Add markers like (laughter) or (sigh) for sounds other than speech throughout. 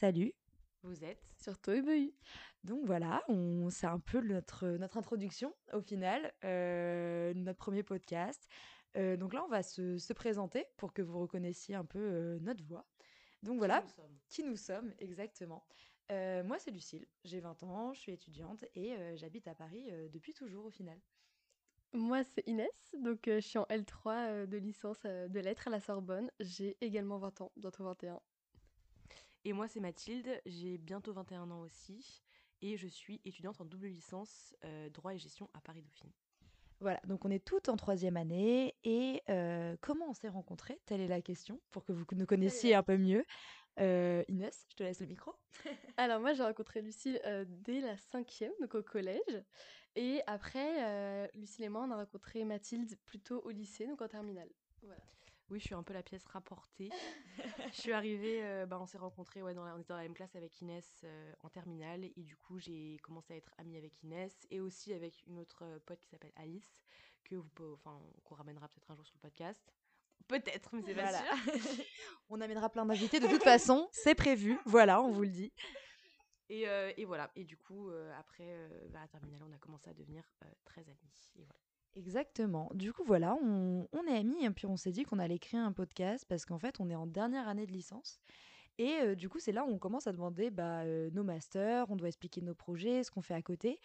Salut. Vous êtes sur Toy Donc voilà, on, c'est un peu notre, notre introduction au final, euh, notre premier podcast. Euh, donc là, on va se, se présenter pour que vous reconnaissiez un peu euh, notre voix. Donc voilà, Qui nous sommes qui nous sommes exactement. Euh, moi, c'est Lucille, j'ai 20 ans, je suis étudiante et euh, j'habite à Paris euh, depuis toujours au final. Moi, c'est Inès, donc euh, je suis en L3 euh, de licence euh, de lettres à la Sorbonne. J'ai également 20 ans, bientôt 21. Et moi, c'est Mathilde, j'ai bientôt 21 ans aussi. Et je suis étudiante en double licence euh, droit et gestion à Paris Dauphine. Voilà, donc on est toutes en troisième année et euh, comment on s'est rencontrés Telle est la question pour que vous nous connaissiez un peu mieux. Euh, Inès, je te laisse le micro. (laughs) Alors moi, j'ai rencontré Lucille euh, dès la cinquième, donc au collège. Et après, euh, Lucille et moi, on a rencontré Mathilde plutôt au lycée, donc en terminale. Voilà. Oui, je suis un peu la pièce rapportée. (laughs) je suis arrivée, euh, bah, on s'est rencontrés, ouais, dans la- on était dans la même classe avec Inès euh, en terminale. Et du coup, j'ai commencé à être amie avec Inès et aussi avec une autre euh, pote qui s'appelle Alice, que vous enfin, qu'on ramènera peut-être un jour sur le podcast. Peut-être, mais c'est pas Voilà. sûr. (laughs) (laughs) on amènera plein d'invités de toute façon, c'est prévu. Voilà, on vous le dit. Et, et voilà. Et du coup, après, bah, à terminale, on a commencé à devenir très amis. Et voilà. Exactement. Du coup, voilà, on, on est amis et puis on s'est dit qu'on allait créer un podcast parce qu'en fait, on est en dernière année de licence. Et euh, du coup, c'est là où on commence à demander bah, euh, nos masters, on doit expliquer nos projets, ce qu'on fait à côté.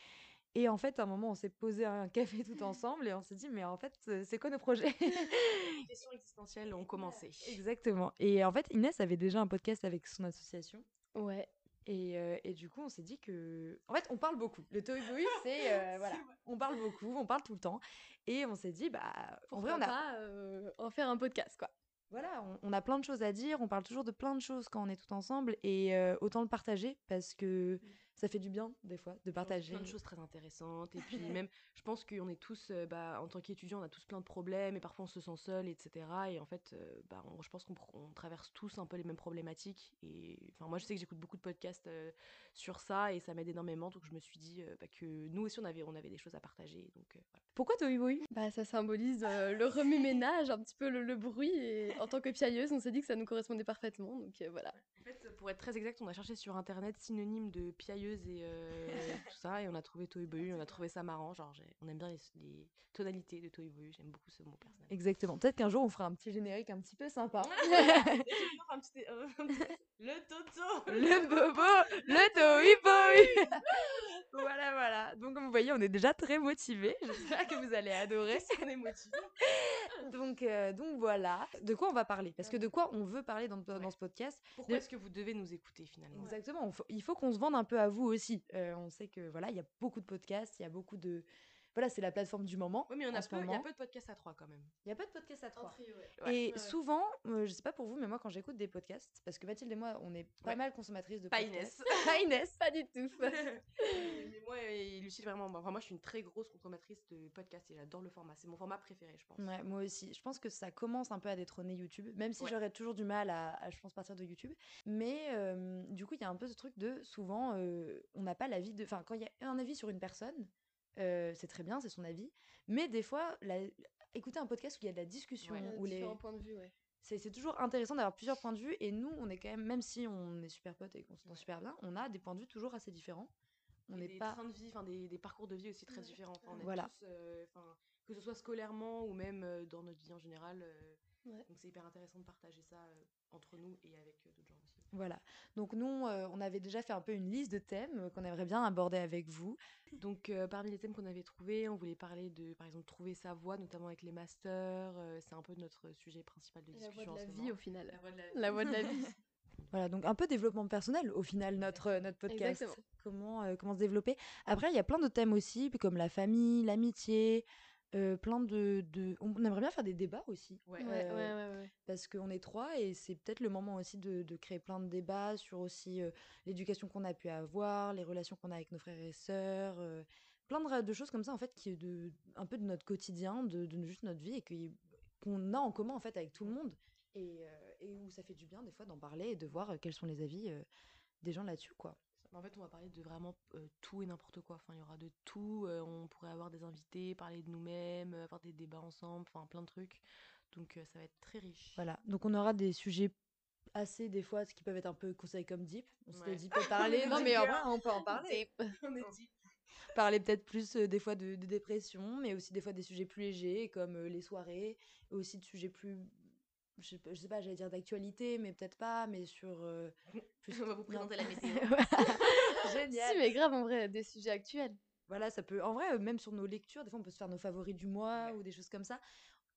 Et en fait, à un moment, on s'est posé un (laughs) café tout (laughs) ensemble et on s'est dit, mais en fait, euh, c'est quoi nos projets? (laughs) Les questions existentielles ont commencé. Exactement. Et en fait, Inès avait déjà un podcast avec son association. Ouais. Et, euh, et du coup, on s'est dit que. En fait, on parle beaucoup. Le Toy Boy, (laughs) c'est. euh, voilà. On parle beaucoup, on parle tout le temps. Et on s'est dit, bah. En vrai, on a. pas euh, en faire un podcast, quoi. Voilà, on, on a plein de choses à dire. On parle toujours de plein de choses quand on est tout ensemble. Et autant le partager parce que ça fait du bien, des fois, de partager. Plein de choses très intéressantes. Et puis même, je pense qu'on est tous, euh, bah, en tant qu'étudiants, on a tous plein de problèmes et parfois on se sent seul, etc. Et en fait, euh, bah, on- je pense qu'on traverse tous un peu les mêmes problématiques. Et enfin, moi, je sais que j'écoute beaucoup de podcasts euh, sur ça et ça m'aide énormément. Donc je me suis dit euh, bah, que nous aussi, on avait, on avait des choses à partager. Donc euh, voilà. Pourquoi Toy Boy Bah, ça symbolise euh, le remue-ménage, un petit peu le, le bruit. Et en tant que piailleuse, on s'est dit que ça nous correspondait parfaitement. Donc euh, voilà. En fait, pour être très exact, on a cherché sur internet synonyme de piailleuse et euh, tout ça, et on a trouvé Toy Boy, on a trouvé ça marrant. Genre, j'ai- on aime bien les, les tonalités de Toy Boy, j'aime beaucoup ce mot personnellement. Exactement. Peut-être qu'un jour, on fera un petit générique un petit peu sympa. (laughs) Un petit- euh, le Toto le bobo, le Toy Boy (laughs) Voilà, voilà. Donc, comme vous voyez, on est déjà très motivés. J'espère que vous allez adorer. On est motivé. (laughs) Donc, euh, donc voilà. De quoi on va parler? Parce que de quoi on veut parler dans, dans Ouais. ce podcast? Pourquoi De- est-ce que vous devez nous écouter finalement? Exactement. faut- il faut qu'on se vende un peu à vous aussi. Euh, on sait que voilà, il y a beaucoup de podcasts, il y a beaucoup de. Voilà, c'est la plateforme du moment. Oui, mais on a peu, il y a peu de podcasts à trois quand même. Il y a pas de podcasts à trois. Ouais. Et Ouais, souvent, euh, je sais pas pour vous, mais moi quand j'écoute des podcasts, parce que Mathilde et moi, on est pas Ouais. mal consommatrices de Pas podcasts. Inès. (laughs) Pas Inès. Pas du tout. (laughs) mais moi et Lucille, vraiment, enfin, moi je suis une très grosse consommatrice de podcasts et j'adore le format. C'est mon format préféré, je pense. Ouais, moi aussi. Je pense que ça commence un peu à détrôner YouTube, même si Ouais. j'aurais toujours du mal à, à, je pense, partir de YouTube. Mais euh, du coup, il y a un peu ce truc de souvent, euh, on n'a pas l'avis de. Enfin, quand il y a un avis sur une personne, euh, c'est très bien, c'est son avis. Mais des fois, la- écouter un podcast où il y a de la discussion, Ouais. où les... Différents points de vue, ouais. c'est c'est toujours intéressant d'avoir plusieurs points de vue. Et nous, on est quand même, même si on est super potes et qu'on s'entend super bien, on a des points de vue toujours assez différents. On n'est pas. trains de vie, enfin des, des parcours de vie aussi très différents. Enfin, on est Voilà. tous, euh, que ce soit scolairement ou même dans notre vie en général. euh, Ouais. Donc c'est hyper intéressant de partager ça entre nous et avec d'autres gens aussi. Voilà. Donc nous, euh, on avait déjà fait un peu une liste de thèmes euh, qu'on aimerait bien aborder avec vous. Donc euh, parmi les thèmes qu'on avait trouvés, on voulait parler de, par exemple, trouver sa voie, notamment avec les masters. euh, c'est un peu notre sujet principal de La voie discussion de la vie, moment. au final. La voie de la La voie de la vie. (laughs) Voilà, donc un peu développement personnel au final, notre, euh, notre podcast. Exactement. Comment, euh, comment se développer? Après, il y a plein de thèmes aussi, comme la famille, l'amitié, euh, plein de, de... On aimerait bien faire des débats aussi. Ouais. Euh, ouais, ouais. parce qu'on est trois et c'est peut-être le moment aussi de, de créer plein de débats sur aussi euh, l'éducation qu'on a pu avoir, les relations qu'on a avec nos frères et sœurs, plein de, choses comme ça en fait qui est de un peu de notre quotidien, de, juste notre vie et qu'on a en commun en fait avec tout le monde et, et où ça fait du bien des fois d'en parler et de voir quels sont les avis des gens là-dessus quoi. En fait, on va parler de vraiment euh, tout et n'importe quoi. Enfin, il y aura de tout. euh, on pourrait avoir des invités, parler de nous-mêmes, euh, avoir des débats ensemble, enfin plein de trucs. Donc, euh, ça va être très riche. Voilà, donc on aura des sujets assez des fois, qui peuvent être un peu considérés comme deep. On s'était Ouais. dit peut parler, (laughs) non mais en vrai, on peut en parler. (laughs) On est dit. Parler peut-être plus des fois de, de dépression, mais aussi des fois des sujets plus légers, comme les soirées, et aussi de sujets plus, je sais pas, je sais pas, j'allais dire d'actualité, mais peut-être pas, mais sur... euh, plus... (laughs) On va vous non. présenter la météo. Si, mais grave, en vrai, des sujets actuels. Voilà, ça peut. En vrai, euh, même sur nos lectures, des fois, on peut se faire nos favoris du mois ou des choses comme ça.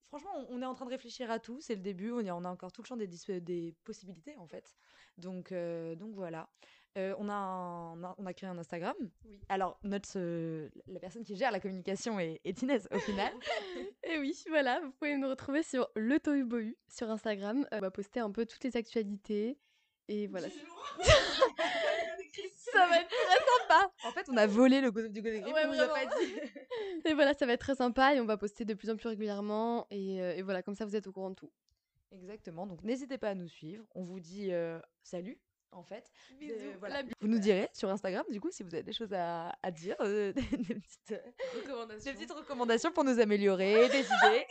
Franchement, on, est en train de réfléchir à tout. C'est le début. On, y a, on a encore tout le champ des, possibilités, en fait. Donc, euh, donc voilà. Euh, on, a un- on a créé un Instagram. Oui. Alors, notre, euh, la personne qui gère la communication est, est Inès, au final. (laughs) Et oui, voilà, vous pouvez nous retrouver sur le Tohubohu sur Instagram. On va poster un peu toutes les actualités. Et voilà. (laughs) ça va être très sympa. En fait, on a volé le gossip du Gossip Grip, Ouais, on nous a pas dit. (laughs) Et voilà, ça va être très sympa et on va poster de plus en plus régulièrement. Et, euh, et voilà, comme ça, vous êtes au courant de tout. Exactement. Donc, n'hésitez pas à nous suivre. On vous dit euh, salut, en fait. Bisous, Euh, voilà. Vous nous direz sur Instagram, du coup, si vous avez des choses à, à dire, euh, (laughs) des, des petites, euh, des petites recommandations pour nous améliorer, des (laughs) idées.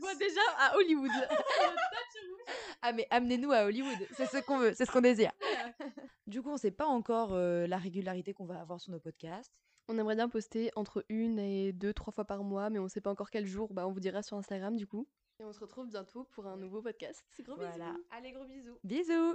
Moi, déjà (laughs) à Hollywood. Ah, mais amenez-nous à Hollywood, c'est ce qu'on veut, c'est ce qu'on désire. du coup, on sait pas encore euh, la régularité qu'on va avoir sur nos podcasts. On aimerait bien poster entre une et deux, trois fois par mois, mais on sait pas encore quel jour. Bah, on vous dira sur Instagram du coup. Et on se retrouve bientôt pour un nouveau podcast. C'est gros Voilà. bisous. Allez, gros bisous. Bisous